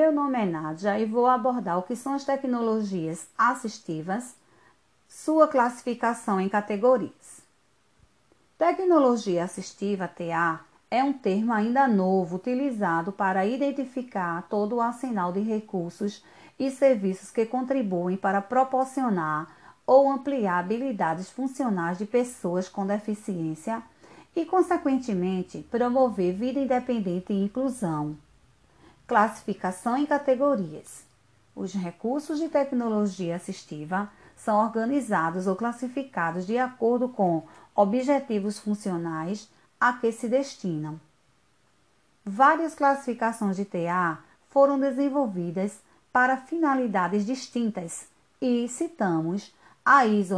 Meu nome é Nádia e vou abordar o que são as tecnologias assistivas, sua classificação em categorias. Tecnologia assistiva, TA, é um termo ainda novo utilizado para identificar todo o arsenal de recursos e serviços que contribuem para proporcionar ou ampliar habilidades funcionais de pessoas com deficiência e, consequentemente, promover vida independente e inclusão. Classificação em categorias. Os recursos de tecnologia assistiva são organizados ou classificados de acordo com objetivos funcionais a que se destinam. Várias classificações de TA foram desenvolvidas para finalidades distintas e citamos a ISO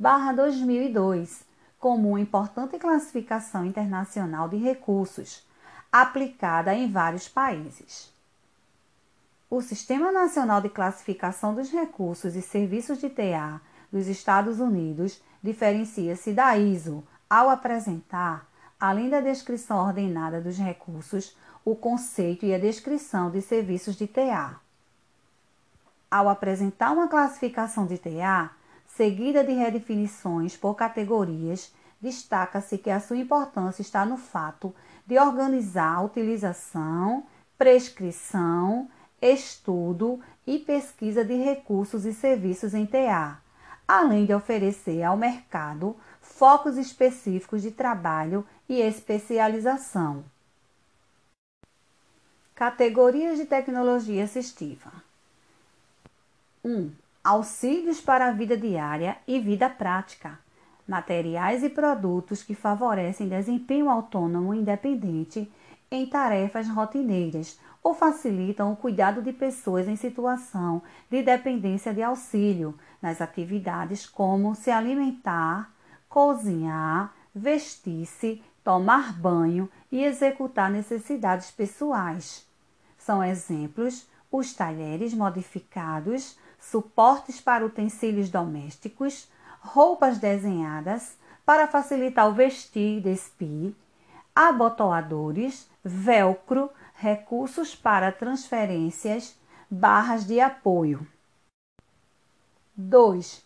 9999-2002 como uma importante classificação internacional de recursos aplicada em vários países. O Sistema Nacional de Classificação dos Recursos e Serviços de TA dos Estados Unidos diferencia-se da ISO ao apresentar, além da descrição ordenada dos recursos, o conceito e a descrição de serviços de TA. Ao apresentar uma classificação de TA, seguida de redefinições por categorias, destaca-se que a sua importância está no fato de organizar a utilização, prescrição, estudo e pesquisa de recursos e serviços em TA, além de oferecer ao mercado focos específicos de trabalho e especialização. Categorias de tecnologia assistiva: 1. Um, auxílios para a vida diária e vida prática. Materiais e produtos que favorecem desempenho autônomo e independente em tarefas rotineiras ou facilitam o cuidado de pessoas em situação de dependência de auxílio nas atividades como se alimentar, cozinhar, vestir-se, tomar banho e executar necessidades pessoais. São exemplos os talheres modificados, suportes para utensílios domésticos, roupas desenhadas para facilitar o vestir e despir, abotoadores, velcro, recursos para transferências, barras de apoio. 2.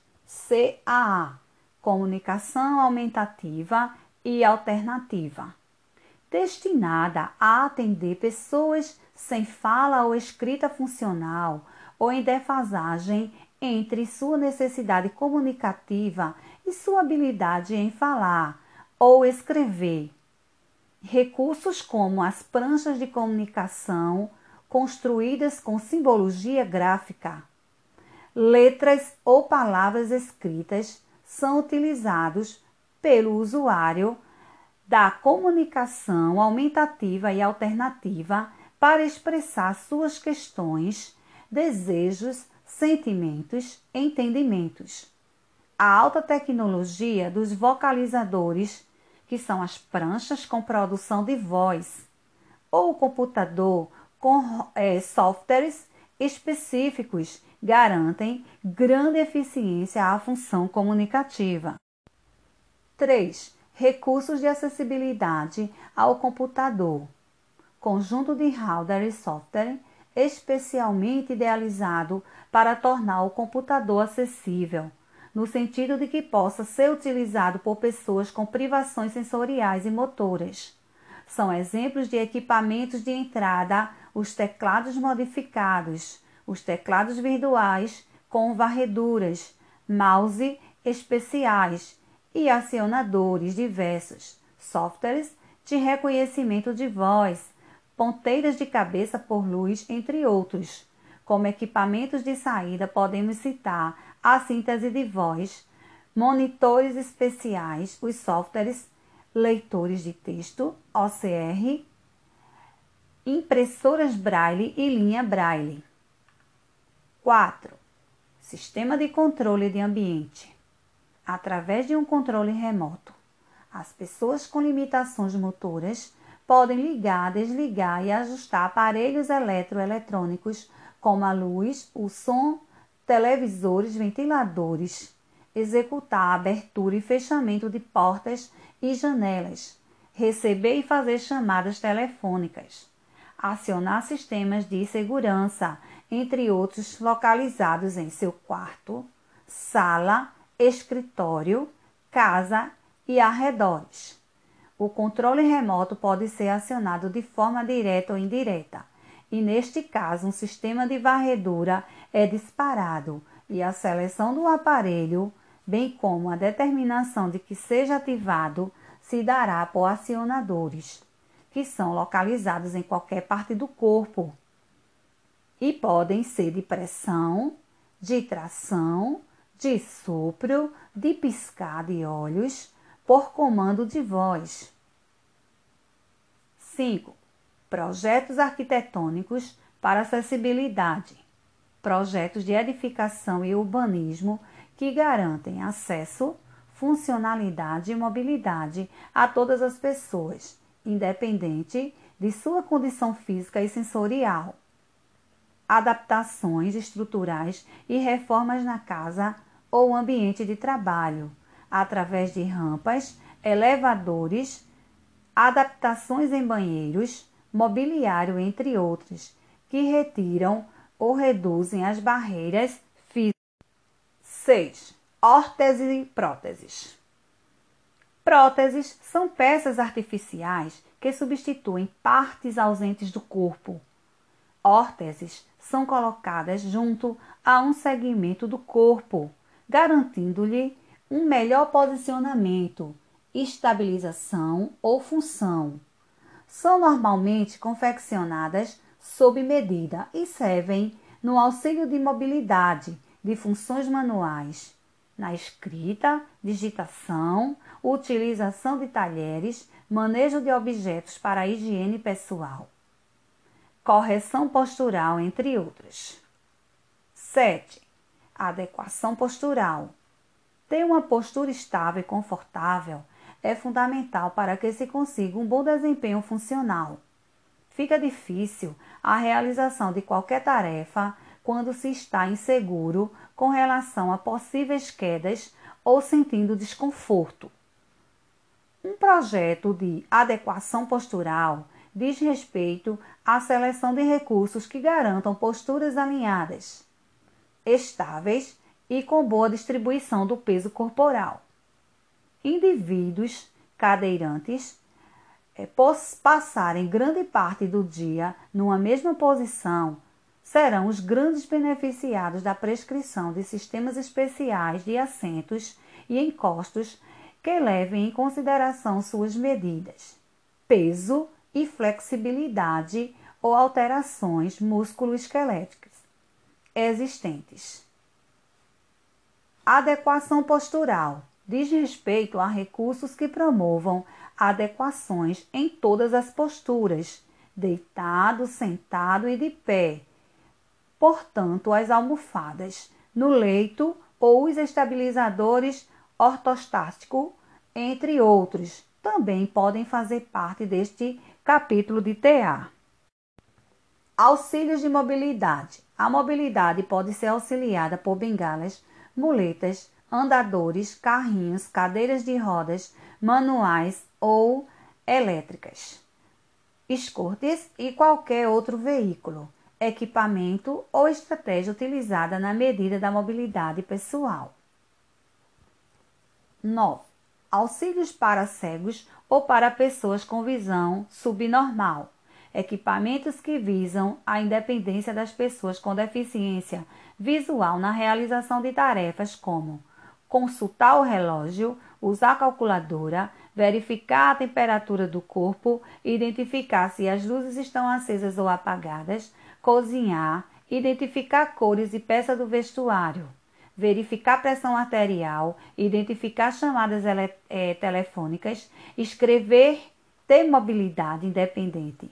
CAA Comunicação aumentativa e alternativa destinada a atender pessoas sem fala ou escrita funcional ou em defasagem entre sua necessidade comunicativa e sua habilidade em falar ou escrever. Recursos como as pranchas de comunicação construídas com simbologia gráfica, letras ou palavras escritas são utilizados pelo usuário da comunicação aumentativa e alternativa para expressar suas questões, desejos, sentimentos, entendimentos. A alta tecnologia dos vocalizadores que são as pranchas com produção de voz, ou o computador com é, softwares específicos, garantem grande eficiência à função comunicativa. 3. Recursos de acessibilidade ao computador. Conjunto de hardware e software especialmente idealizado para tornar o computador acessível no sentido de que possa ser utilizado por pessoas com privações sensoriais e motoras. São exemplos de equipamentos de entrada os teclados modificados, os teclados virtuais com varreduras, mouse especiais e acionadores diversos, softwares de reconhecimento de voz, ponteiras de cabeça por luz, entre outros. Como equipamentos de saída, podemos citar a síntese de voz, monitores especiais, os softwares leitores de texto, OCR, impressoras Braille e linha Braille. 4. Sistema de controle de ambiente. Através de um controle remoto, as pessoas com limitações motoras podem ligar, desligar e ajustar aparelhos eletroeletrônicos como a luz, o som, televisores, ventiladores, executar abertura e fechamento de portas e janelas, receber e fazer chamadas telefônicas, acionar sistemas de segurança, entre outros localizados em seu quarto, sala, escritório, casa e arredores. O controle remoto pode ser acionado de forma direta ou indireta, e neste caso, um sistema de varredura é disparado e a seleção do aparelho, bem como a determinação de que seja ativado, se dará por acionadores, que são localizados em qualquer parte do corpo e podem ser de pressão, de tração, de sopro, de piscar de olhos, por comando de voz. 5. Projetos arquitetônicos para acessibilidade. Projetos de edificação e urbanismo que garantem acesso, funcionalidade e mobilidade a todas as pessoas, independente de sua condição física e sensorial adaptações estruturais e reformas na casa ou ambiente de trabalho, através de rampas, elevadores, adaptações em banheiros, mobiliário, entre outros, que retiram ou reduzem as barreiras físicas. 6. Órteses e próteses. Próteses são peças artificiais que substituem partes ausentes do corpo. Órteses são colocadas junto a um segmento do corpo, garantindo-lhe um melhor posicionamento, estabilização ou função. São normalmente confeccionadas sob medida e servem no auxílio de mobilidade de funções manuais, na escrita, digitação, utilização de talheres, manejo de objetos para a higiene pessoal correção postural, entre outras. 7. Adequação postural. Ter uma postura estável e confortável é fundamental para que se consiga um bom desempenho funcional. Fica difícil a realização de qualquer tarefa quando se está inseguro com relação a possíveis quedas ou sentindo desconforto. Um projeto de adequação postural diz respeito à seleção de recursos que garantam posturas alinhadas, estáveis e com boa distribuição do peso corporal. Indivíduos cadeirantes é, passarem grande parte do dia numa mesma posição serão os grandes beneficiados da prescrição de sistemas especiais de assentos e encostos que levem em consideração suas medidas, peso e flexibilidade ou alterações musculoesqueléticas existentes. Adequação postural diz respeito a recursos que promovam adequações em todas as posturas, deitado, sentado e de pé. Portanto, as almofadas no leito ou os estabilizadores ortostático, entre outros, também podem fazer parte deste capítulo de TA. Auxílios de mobilidade. A mobilidade pode ser auxiliada por bengalas, muletas, andadores, carrinhos, cadeiras de rodas, manuais ou elétricas, escortes e qualquer outro veículo, equipamento ou estratégia utilizada na medida da mobilidade pessoal. 9. Auxílios para cegos ou para pessoas com visão subnormal. Equipamentos que visam a independência das pessoas com deficiência visual na realização de tarefas como consultar o relógio, usar calculadora, verificar a temperatura do corpo, identificar se as luzes estão acesas ou apagadas, cozinhar, identificar cores e peças do vestuário verificar pressão arterial, identificar chamadas é, telefônicas, escrever, ter mobilidade independente.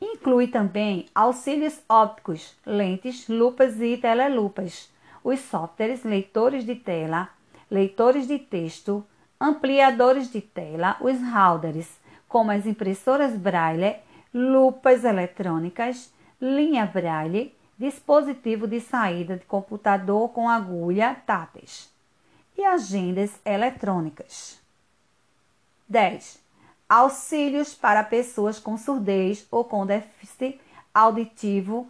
Inclui também auxílios ópticos, lentes, lupas e telelupas, os softwares leitores de tela, leitores de texto, ampliadores de tela, os routers, como as impressoras Braille, lupas eletrônicas, linha Braille, dispositivo de saída de computador com agulha táteis e agendas eletrônicas. 10. Auxílios para pessoas com surdez ou com déficit auditivo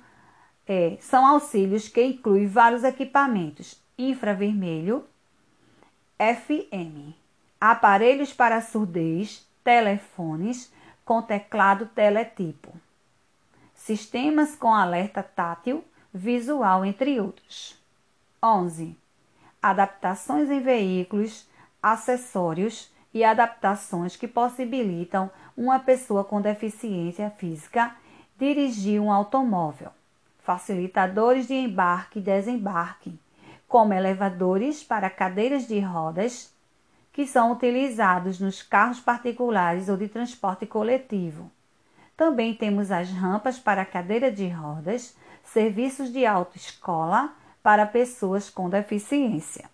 é, são auxílios que incluem vários equipamentos infravermelho, FM, aparelhos para surdez, telefones com teclado teletipo, sistemas com alerta tátil, visual, entre outros. 11. Adaptações em veículos, acessórios e adaptações que possibilitam uma pessoa com deficiência física dirigir um automóvel. Facilitadores de embarque e desembarque, como elevadores para cadeiras de rodas, que são utilizados nos carros particulares ou de transporte coletivo. Também temos as rampas para cadeira de rodas, serviços de autoescola para pessoas com deficiência.